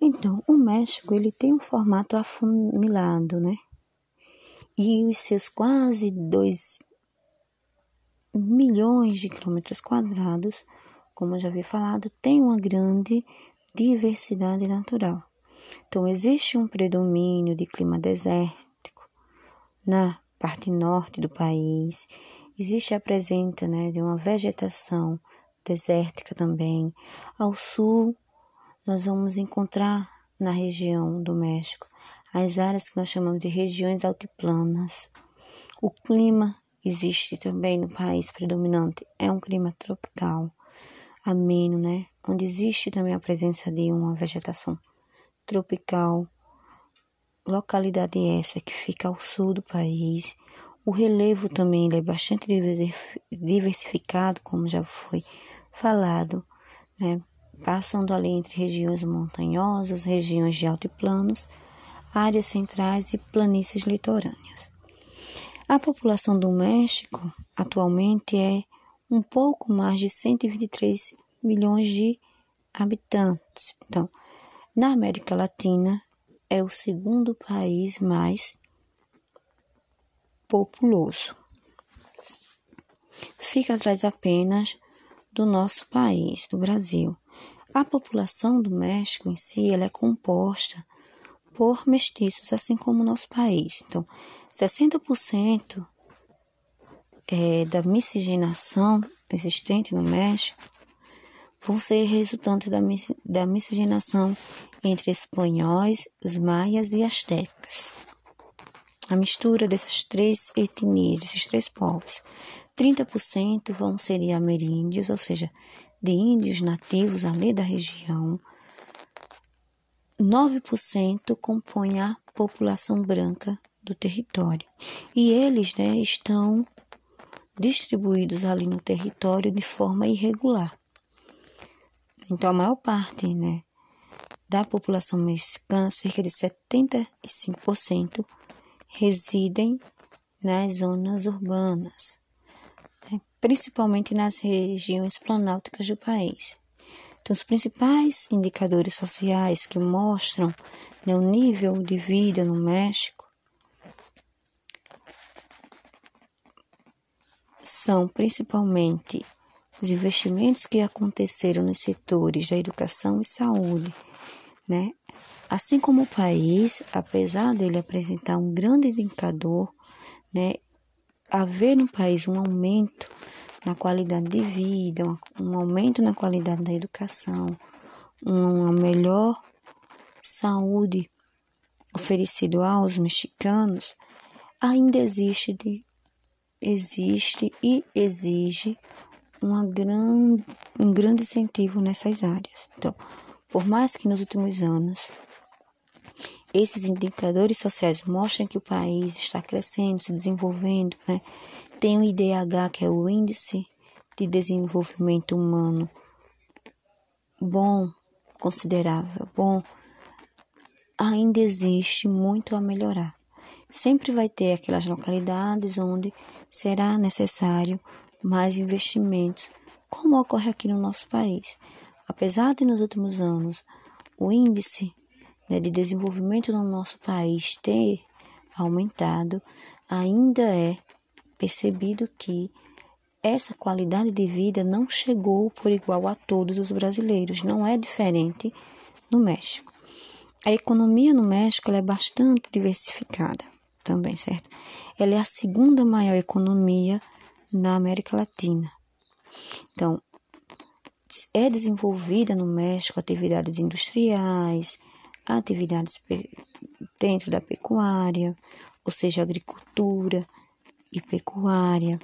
Então, o México ele tem um formato afunilado, né? E os seus quase 2 milhões de quilômetros quadrados, como eu já havia falado, tem uma grande diversidade natural. Então, existe um predomínio de clima desértico na parte norte do país, existe a presença né, de uma vegetação desértica também. Ao sul, nós vamos encontrar na região do México as áreas que nós chamamos de regiões altiplanas. O clima existe também no país predominante, é um clima tropical, ameno, né? Onde existe também a presença de uma vegetação tropical. Localidade essa que fica ao sul do país. O relevo também é bastante diversificado, como já foi falado, né? Passando ali entre regiões montanhosas, regiões de altiplanos, áreas centrais e planícies litorâneas. A população do México atualmente é um pouco mais de 123 milhões de habitantes. Então, na América Latina, é o segundo país mais populoso. Fica atrás apenas do nosso país, do Brasil. A população do México em si ela é composta por mestiços, assim como o nosso país. Então, 60% é, da miscigenação existente no México vão ser resultantes da, da miscigenação entre espanhóis, os maias e astecas. A mistura dessas três etnias, desses três povos. 30% vão ser ameríndios, ou seja, de índios nativos ali da região. 9% compõem a população branca do território. E eles né, estão distribuídos ali no território de forma irregular. Então, a maior parte né, da população mexicana, cerca de 75%, residem nas zonas urbanas, principalmente nas regiões planálticas do país. Então, os principais indicadores sociais que mostram né, o nível de vida no México são principalmente os investimentos que aconteceram nos setores da educação e saúde, né? Assim como o país, apesar dele apresentar um grande indicador, né, haver no país um aumento na qualidade de vida, um aumento na qualidade da educação, uma melhor saúde oferecido aos mexicanos, ainda existe, de, existe e exige uma um grande incentivo nessas áreas. Então, por mais que nos últimos anos esses indicadores sociais mostram que o país está crescendo, se desenvolvendo, né? Tem o IDH, que é o Índice de Desenvolvimento Humano, bom, considerável, bom, ainda existe muito a melhorar. Sempre vai ter aquelas localidades onde será necessário mais investimentos, como ocorre aqui no nosso país. Apesar de nos últimos anos o índice né, de desenvolvimento no nosso país ter aumentado, ainda é percebido que essa qualidade de vida não chegou por igual a todos os brasileiros, não é diferente no México. A economia no México é bastante diversificada também, certo? Ela é a segunda maior economia na América Latina. Então, é desenvolvida no México atividades industriais, atividades dentro da pecuária, ou seja, agricultura e pecuária,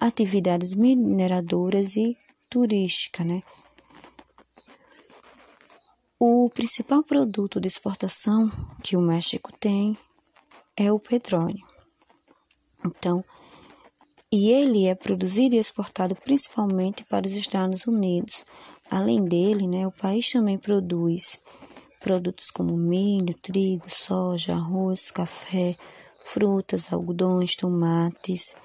atividades mineradoras e turística, né? O principal produto de exportação que o México tem é o petróleo. Então, e ele é produzido e exportado principalmente para os Estados Unidos. Além dele, né, o país também produz produtos como milho, trigo, soja, arroz, café, frutas, algodões, tomates,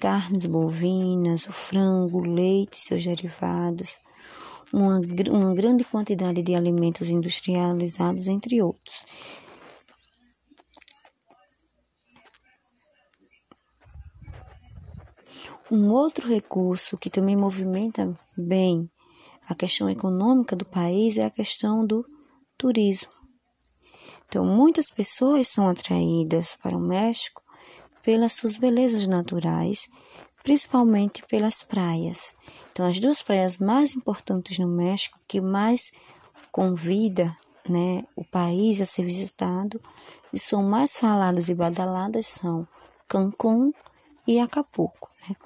carnes bovinas, o frango, leite seus derivados, uma, uma grande quantidade de alimentos industrializados, entre outros. Um outro recurso que também movimenta bem a questão econômica do país é a questão do turismo. Então, muitas pessoas são atraídas para o México pelas suas belezas naturais, principalmente pelas praias. Então, as duas praias mais importantes no México, que mais convida né, o país a ser visitado e são mais faladas e badaladas são Cancún e Acapulco. Né?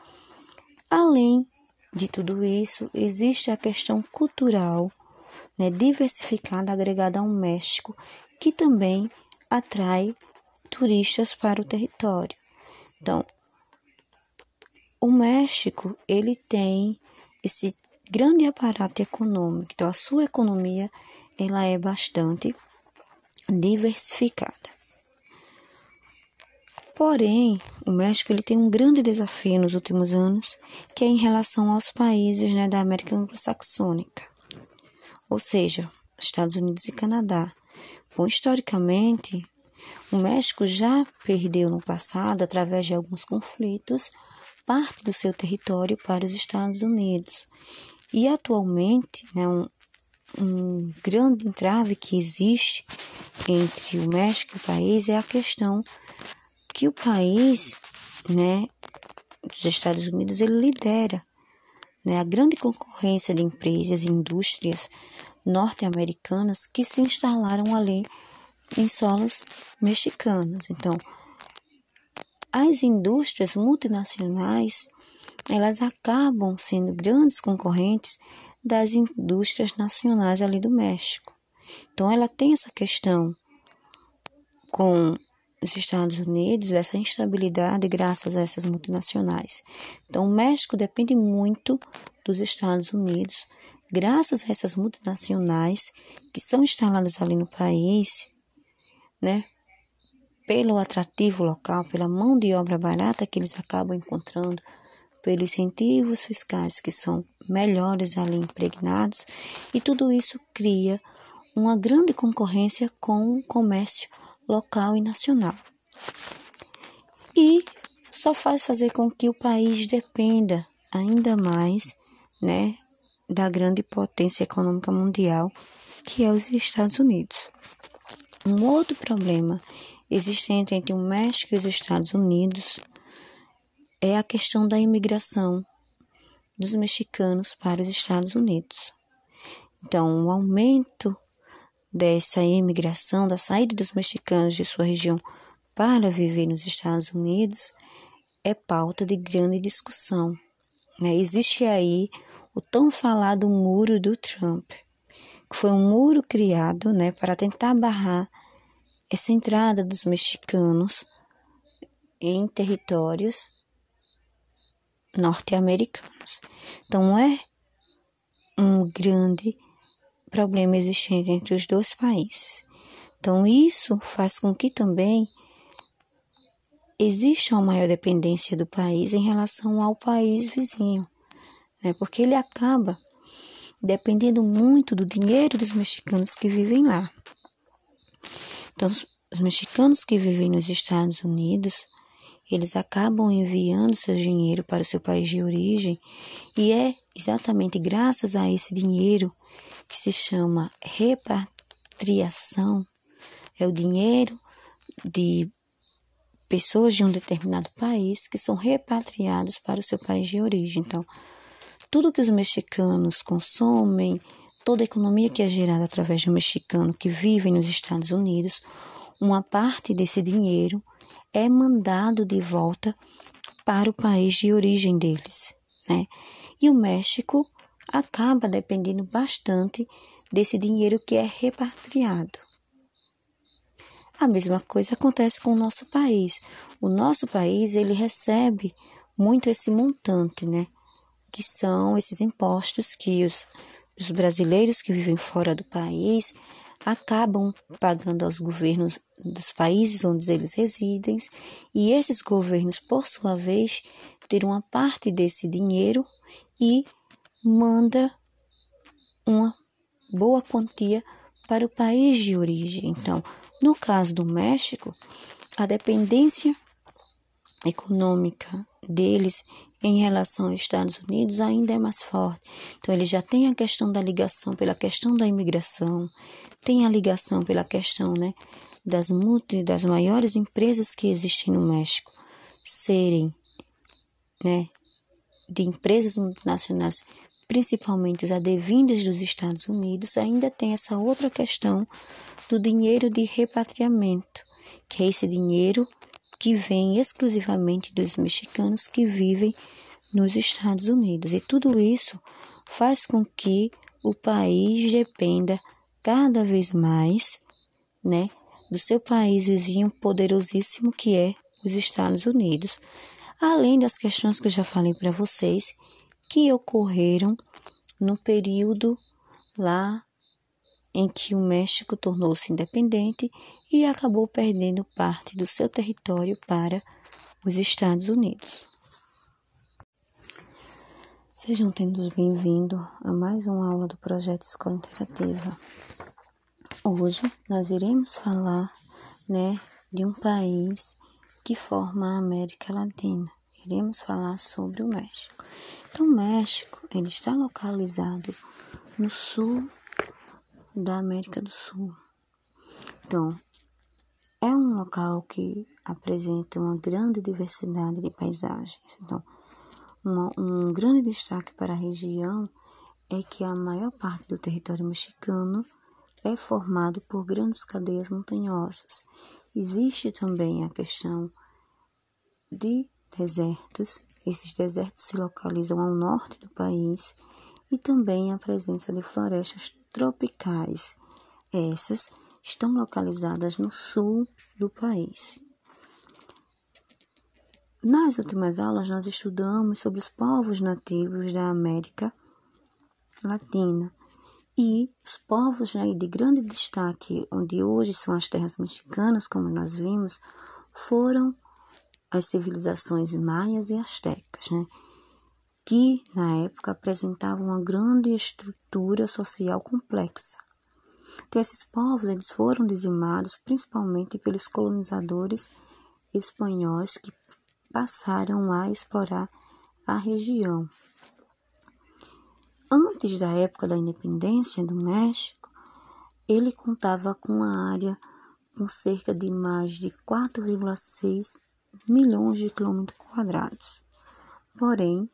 Além de tudo isso, existe a questão cultural né, diversificada agregada ao México, que também atrai turistas para o território. Então, o México ele tem esse grande aparato econômico, então a sua economia ela é bastante diversificada. Porém, o México ele tem um grande desafio nos últimos anos, que é em relação aos países né, da América Anglo-Saxônica, ou seja, Estados Unidos e Canadá. Bom, historicamente, o México já perdeu no passado, através de alguns conflitos, parte do seu território para os Estados Unidos. E atualmente, né, um, um grande entrave que existe entre o México e o país é a questão que o país, né, dos Estados Unidos, ele lidera né, a grande concorrência de empresas e indústrias norte-americanas que se instalaram ali em solos mexicanos. Então, as indústrias multinacionais, elas acabam sendo grandes concorrentes das indústrias nacionais ali do México. Então, ela tem essa questão com os Estados Unidos, essa instabilidade graças a essas multinacionais. Então, o México depende muito dos Estados Unidos, graças a essas multinacionais que são instaladas ali no país, né? Pelo atrativo local, pela mão de obra barata que eles acabam encontrando, pelos incentivos fiscais que são melhores ali impregnados, e tudo isso cria uma grande concorrência com o comércio local e nacional. E só faz fazer com que o país dependa ainda mais, né, da grande potência econômica mundial, que é os Estados Unidos. Um outro problema existente entre o México e os Estados Unidos é a questão da imigração dos mexicanos para os Estados Unidos. Então, o aumento dessa imigração, da saída dos mexicanos de sua região para viver nos Estados Unidos, é pauta de grande discussão. Né? Existe aí o tão falado muro do Trump, que foi um muro criado né, para tentar barrar essa entrada dos mexicanos em territórios norte-americanos. Então, é um grande problema existente entre os dois países. Então, isso faz com que também exista uma maior dependência do país em relação ao país vizinho, né? porque ele acaba dependendo muito do dinheiro dos mexicanos que vivem lá. Então, os mexicanos que vivem nos Estados Unidos, eles acabam enviando seu dinheiro para o seu país de origem e é exatamente graças a esse dinheiro que se chama repatriação, é o dinheiro de pessoas de um determinado país que são repatriados para o seu país de origem. Então, tudo que os mexicanos consomem, toda a economia que é gerada através do mexicano que vive nos Estados Unidos, uma parte desse dinheiro é mandado de volta para o país de origem deles, né? E o México acaba dependendo bastante desse dinheiro que é repatriado. A mesma coisa acontece com o nosso país. O nosso país, ele recebe muito esse montante, né? Que são esses impostos que os, os brasileiros que vivem fora do país acabam pagando aos governos dos países onde eles residem, e esses governos, por sua vez, terão uma parte desse dinheiro e manda uma boa quantia para o país de origem. Então, no caso do México, a dependência econômica deles em relação aos Estados Unidos ainda é mais forte. Então, ele já tem a questão da ligação pela questão da imigração, tem a ligação pela questão né, das, multi, das maiores empresas que existem no México serem né, de empresas multinacionais, principalmente as devindas dos Estados Unidos, ainda tem essa outra questão do dinheiro de repatriamento, que é esse dinheiro que vem exclusivamente dos mexicanos que vivem nos Estados Unidos. E tudo isso faz com que o país dependa cada vez mais, né, do seu país vizinho poderosíssimo que é os Estados Unidos, além das questões que eu já falei para vocês que ocorreram no período lá em que o México tornou-se independente e acabou perdendo parte do seu território para os Estados Unidos. Sejam todos bem-vindos a mais uma aula do projeto Escola Interativa. Hoje nós iremos falar, né, de um país que forma a América Latina. Iremos falar sobre o México. Então, o México, ele está localizado no sul da América do Sul. Então, é um local que apresenta uma grande diversidade de paisagens. Então, uma, um grande destaque para a região é que a maior parte do território mexicano é formado por grandes cadeias montanhosas. Existe também a questão de desertos. Esses desertos se localizam ao norte do país e também a presença de florestas tropicais. Essas estão localizadas no sul do país. Nas últimas aulas, nós estudamos sobre os povos nativos da América Latina e os povos né, de grande destaque, onde hoje são as terras mexicanas, como nós vimos, foram as civilizações maias e astecas, né? Que na época apresentavam uma grande estrutura social complexa. Então, esses povos eles foram dizimados principalmente pelos colonizadores espanhóis que passaram a explorar a região. Antes da época da independência do México, ele contava com uma área com cerca de mais de 4,6 milhões de quilômetros quadrados. Porém,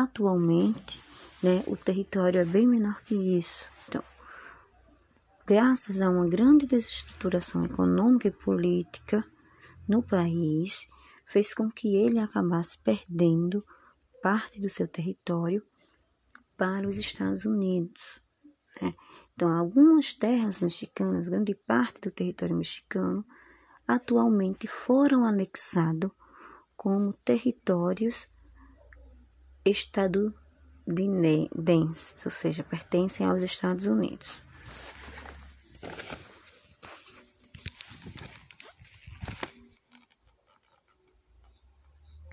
Atualmente, né, o território é bem menor que isso. Então, graças a uma grande desestruturação econômica e política no país, fez com que ele acabasse perdendo parte do seu território para os Estados Unidos. Né? Então, algumas terras mexicanas, grande parte do território mexicano, atualmente foram anexados como territórios estadunidenses, ou seja, pertencem aos Estados Unidos.